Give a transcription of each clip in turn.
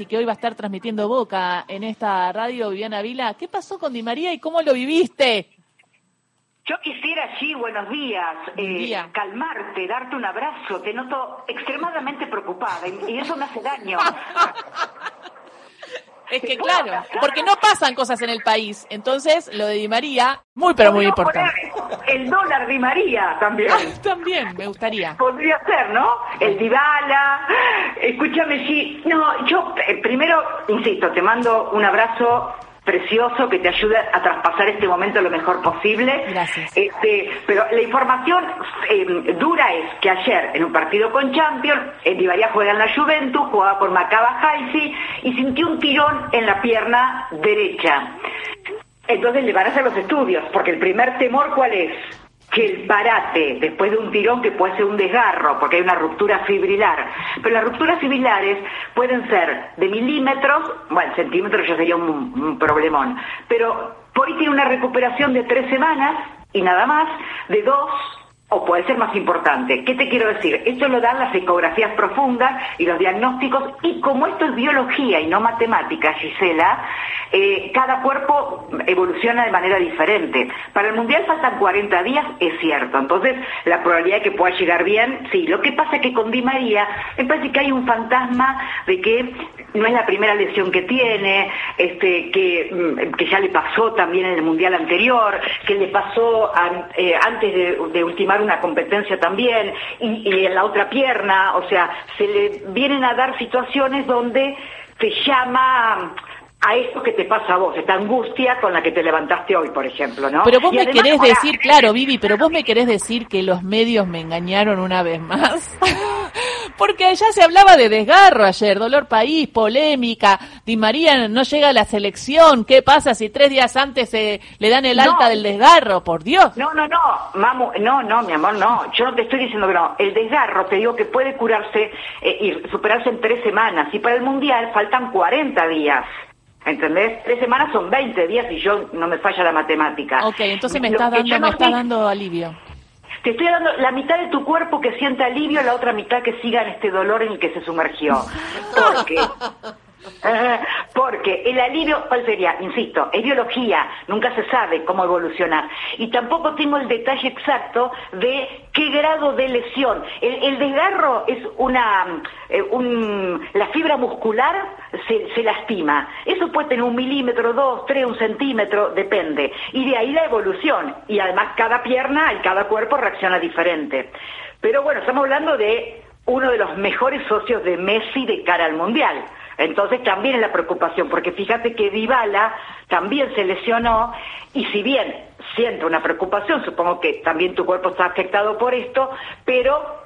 y que hoy va a estar transmitiendo Boca en esta radio, Viviana Vila. ¿Qué pasó con Di María y cómo lo viviste? Yo quisiera, sí, buenos días, eh, calmarte, darte un abrazo. Te noto extremadamente preocupada y, eso me hace daño. Es que claro, porque no pasan cosas en el país. Entonces, lo de Di María, muy pero muy importante. El dólar Di María también. también, me gustaría. Podría ser, ¿no? El Dibala. Escúchame, sí. No, yo eh, primero, insisto, te mando un abrazo precioso que te ayude a traspasar este momento lo mejor posible. Gracias. Este, pero la información eh, dura es que ayer en un partido con Champions, el Di María juega en la Juventus, jugaba por Macaba Haisi y sintió un tirón en la pierna derecha. Entonces le van a hacer los estudios, porque el primer temor cuál es? que el parate después de un tirón que puede ser un desgarro, porque hay una ruptura fibrilar, pero las rupturas fibrilares pueden ser de milímetros, bueno, centímetros ya sería un, un problemón, pero por ahí tiene una recuperación de tres semanas y nada más, de dos o puede ser más importante. ¿Qué te quiero decir? Esto lo dan las ecografías profundas y los diagnósticos, y como esto es biología y no matemática, Gisela, eh, cada cuerpo evoluciona de manera diferente. Para el Mundial faltan 40 días, es cierto. Entonces, la probabilidad de que pueda llegar bien, sí. Lo que pasa es que con Di María, me parece que hay un fantasma de que no es la primera lesión que tiene, este, que, mm, ya le pasó también en el Mundial anterior, que le pasó eh, antes de, de ultimar una competencia también, y, en la otra pierna, o sea, se le vienen a dar situaciones donde te llama a esto que te pasa a vos, esta angustia con la que te levantaste hoy, por ejemplo, ¿no? Pero vos me querés decir, claro, Vivi, pero vos me querés decir que los medios me engañaron una vez más. Porque allá se hablaba de desgarro ayer, dolor país, polémica, Di María no llega a la selección, ¿qué pasa si tres días antes se le dan el alta del desgarro? Por Dios. No, no, no, mamu, no, no, mi amor, no, yo no te estoy diciendo que no, el desgarro te digo que puede curarse eh, y superarse en tres semanas, y para el Mundial faltan 40 días. ¿Entendés? Tres semanas son 20 días y yo no me falla la matemática. Ok, entonces me está dando, me está dando alivio. Te estoy dando la mitad de tu cuerpo que sienta alivio, la otra mitad que siga en este dolor en el que se sumergió. Porque Porque el alivio, ¿cuál sería? Insisto, es biología, nunca se sabe cómo evolucionar. Y tampoco tengo el detalle exacto de qué grado de lesión. El, desgarro es una, eh, la fibra muscular se, se, lastima. Eso puede tener un milímetro, dos, tres, un centímetro, depende. Y de ahí la evolución. Y además cada pierna y cada cuerpo reacciona diferente. Pero bueno, estamos hablando de uno de los mejores socios de Messi de cara al Mundial. Entonces también es la preocupación, porque fíjate que Dybala también se lesionó y si bien siento una preocupación, supongo que también tu cuerpo está afectado por esto, pero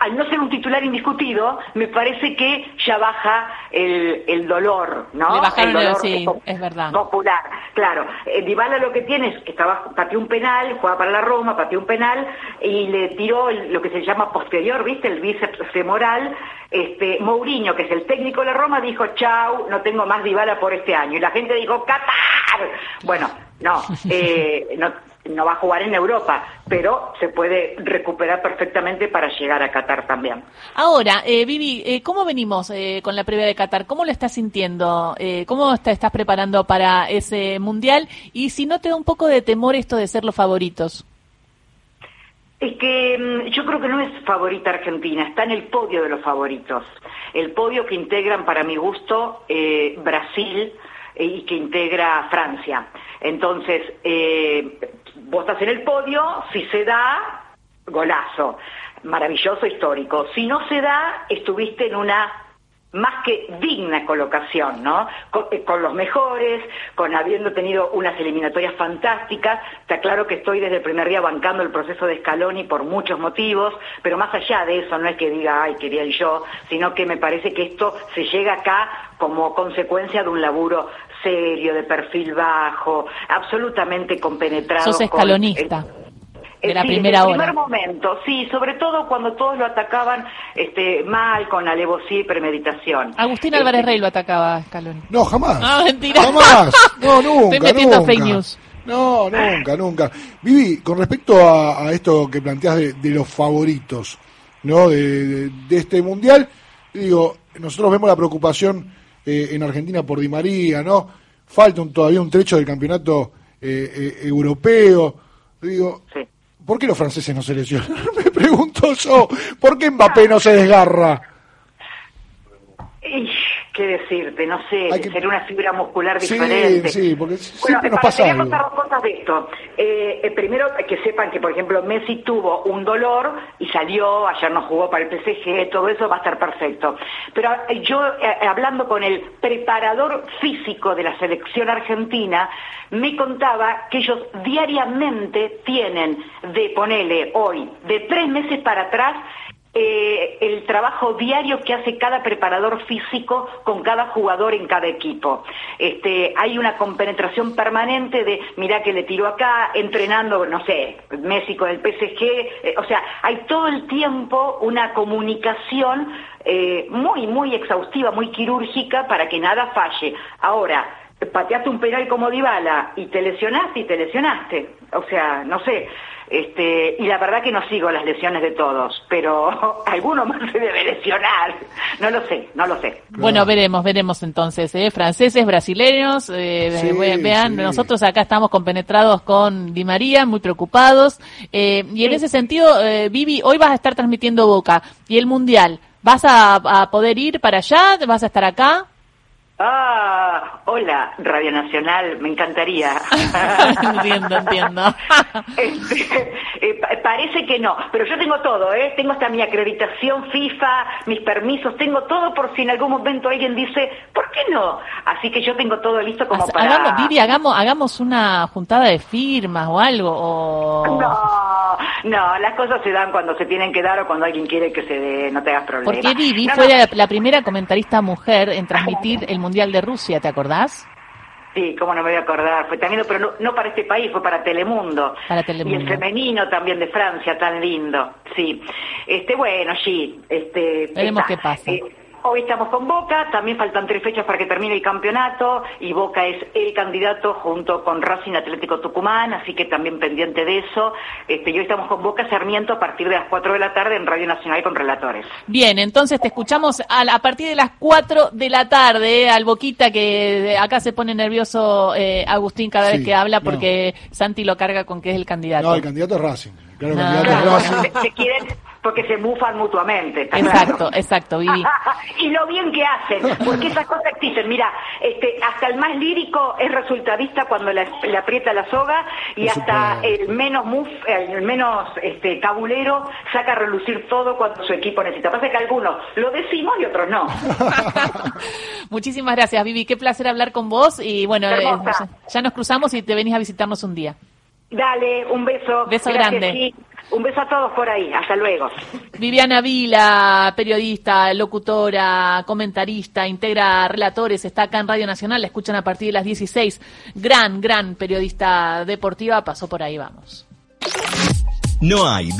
al no ser un titular indiscutido, me parece que ya baja el, el dolor, ¿no? el dolor sí, es verdad. Popular, claro. Eh, Dybala lo que tiene es que estaba, pateó un penal, juega para la Roma, pateó un penal y le tiró lo que se llama posterior, ¿viste? El bíceps femoral. Este, Mourinho, que es el técnico de la Roma, dijo, chau, no tengo más Dybala por este año. Y la gente dijo, ¡Qatar! Bueno, no, eh, no no va a jugar en Europa, pero se puede recuperar perfectamente para llegar a Qatar también. Ahora, eh, Vivi, eh, ¿cómo venimos eh, con la previa de Qatar? ¿Cómo lo estás sintiendo? Eh, ¿Cómo te estás preparando para ese mundial? Y si no te da un poco de temor esto de ser los favoritos. Es que mm, yo creo que no es favorita Argentina, está en el podio de los favoritos. El podio que integran, para mi gusto, Brasil y que integra Francia. Entonces, eh, vos estás en el podio, si se da, golazo, maravilloso, histórico. Si no se da, estuviste en una más que digna colocación, ¿no? Eh, con, los mejores, con habiendo tenido unas eliminatorias fantásticas. Está claro que estoy desde el primer día bancando el proceso de Scaloni por muchos motivos, pero más allá de eso, no es que diga, ay, quería yo, sino que me parece que esto se llega acá como consecuencia de un laburo serio, de perfil bajo, absolutamente compenetrado. Sos escalonista. De la sí, primera hora. En el primer momento, sí, sobre todo cuando todos lo atacaban este, mal, con alevosía y premeditación. Agustín Álvarez este, Rey lo atacaba a Scaloni. No, jamás. Ah, mentira. Jamás. No, nunca. Estoy metiendo nunca. fake news. No, nunca, nunca. Vivi, con respecto a, a esto que planteas de, de, los favoritos, ¿no? De, de, de este mundial, digo, nosotros vemos la preocupación eh, en Argentina por Di María, ¿no? Falta un, todavía un trecho del campeonato eh, eh, europeo. Digo, ¿por qué los franceses no se lesionan? Me pregunto yo, ¿por qué Mbappé no se desgarra? Qué decirte, no sé, sería una fibra muscular diferente. Sí, porque siempre nos pasa algo. contar dos cosas de esto. Eh, eh, primero, que sepan que, por ejemplo, Messi tuvo un dolor y salió, ayer no jugó para el PSG, todo eso va a estar perfecto. Pero eh, yo, hablando con el preparador físico de la selección argentina, me contaba que ellos diariamente tienen de, ponele hoy, de tres meses para atrás, eh, el trabajo diario que hace cada preparador físico con cada jugador en cada equipo. Este, hay una compenetración permanente de, mira que le tiró acá, entrenando, no sé, Messi con el PSG, eh, o sea, hay todo el tiempo una comunicación eh, muy, muy exhaustiva, muy quirúrgica para que nada falle. Ahora, pateaste un penal como Dybala y te lesionaste y te lesionaste. O sea, no sé, este, y la verdad que no sigo las lesiones de todos, pero alguno más se debe lesionar. No lo sé, no lo sé. Bueno, veremos, veremos entonces. ¿eh? Franceses, brasileños, eh, vean, nosotros acá estamos compenetrados con Di María, muy preocupados. Eh, y en ese sentido, eh, Vivi, hoy vas a estar transmitiendo Boca y el Mundial. ¿Vas a, a poder ir para allá? ¿Vas a estar acá? Ah, hola, Radio Nacional, me encantaría. entiendo, entiendo. Este, eh, parece que no, pero yo tengo todo, ¿eh? Tengo hasta mi acreditación FIFA, mis permisos, tengo todo por si en algún momento alguien dice, ¿por qué no? Así que yo tengo todo listo como para... Hagamos, Vivi, hagamos, hagamos una juntada de firmas o algo, o... No, no, las cosas se dan cuando se tienen que dar o cuando alguien quiere que se dé, no te hagas problema. Porque Vivi fue La, primera comentarista mujer en transmitir el Mundial de Rusia, ¿te acordás? Sí, cómo no me voy a acordar. Fue también, pero no, para este país, fue para Telemundo. Para Telemundo. Y el femenino también de Francia, tan lindo. Sí. Este, bueno, sí. Este, Veremos qué pasa. Eh, Hoy estamos con Boca, también faltan tres fechas para que termine el campeonato y Boca es el candidato junto con Racing Atlético Tucumán, así que también pendiente de eso. Este, y hoy estamos con Boca Sarmiento a partir de las 4 de la tarde en Radio Nacional con relatores. Bien, entonces te escuchamos a, partir de las 4 de la tarde, eh, al Boquita que acá se pone nervioso eh, Agustín cada vez que habla porque Santi lo carga con que es el candidato. No, el candidato es Racing. Claro, el candidato es Racing porque se bufan mutuamente. exacto, exacto, Vivi. y lo bien que hacen, porque esas cosas existen. Mira, este, hasta el más lírico es resultadista cuando le, aprieta la soga y hasta el menos muf, el menos este, cabulero saca a relucir todo cuando su equipo necesita. Pasa que algunos lo decimos y otros no. Muchísimas gracias, Vivi. Qué placer hablar con vos y bueno, eh, ya nos cruzamos y te venís a visitarnos un día. Dale, un beso. Beso grande. Un beso a todos por ahí. Hasta luego. Viviana Vila, periodista, locutora, comentarista, integra relatores, está acá en Radio Nacional, la escuchan a partir de las 16. Gran, gran periodista deportiva, pasó por ahí, vamos. No hay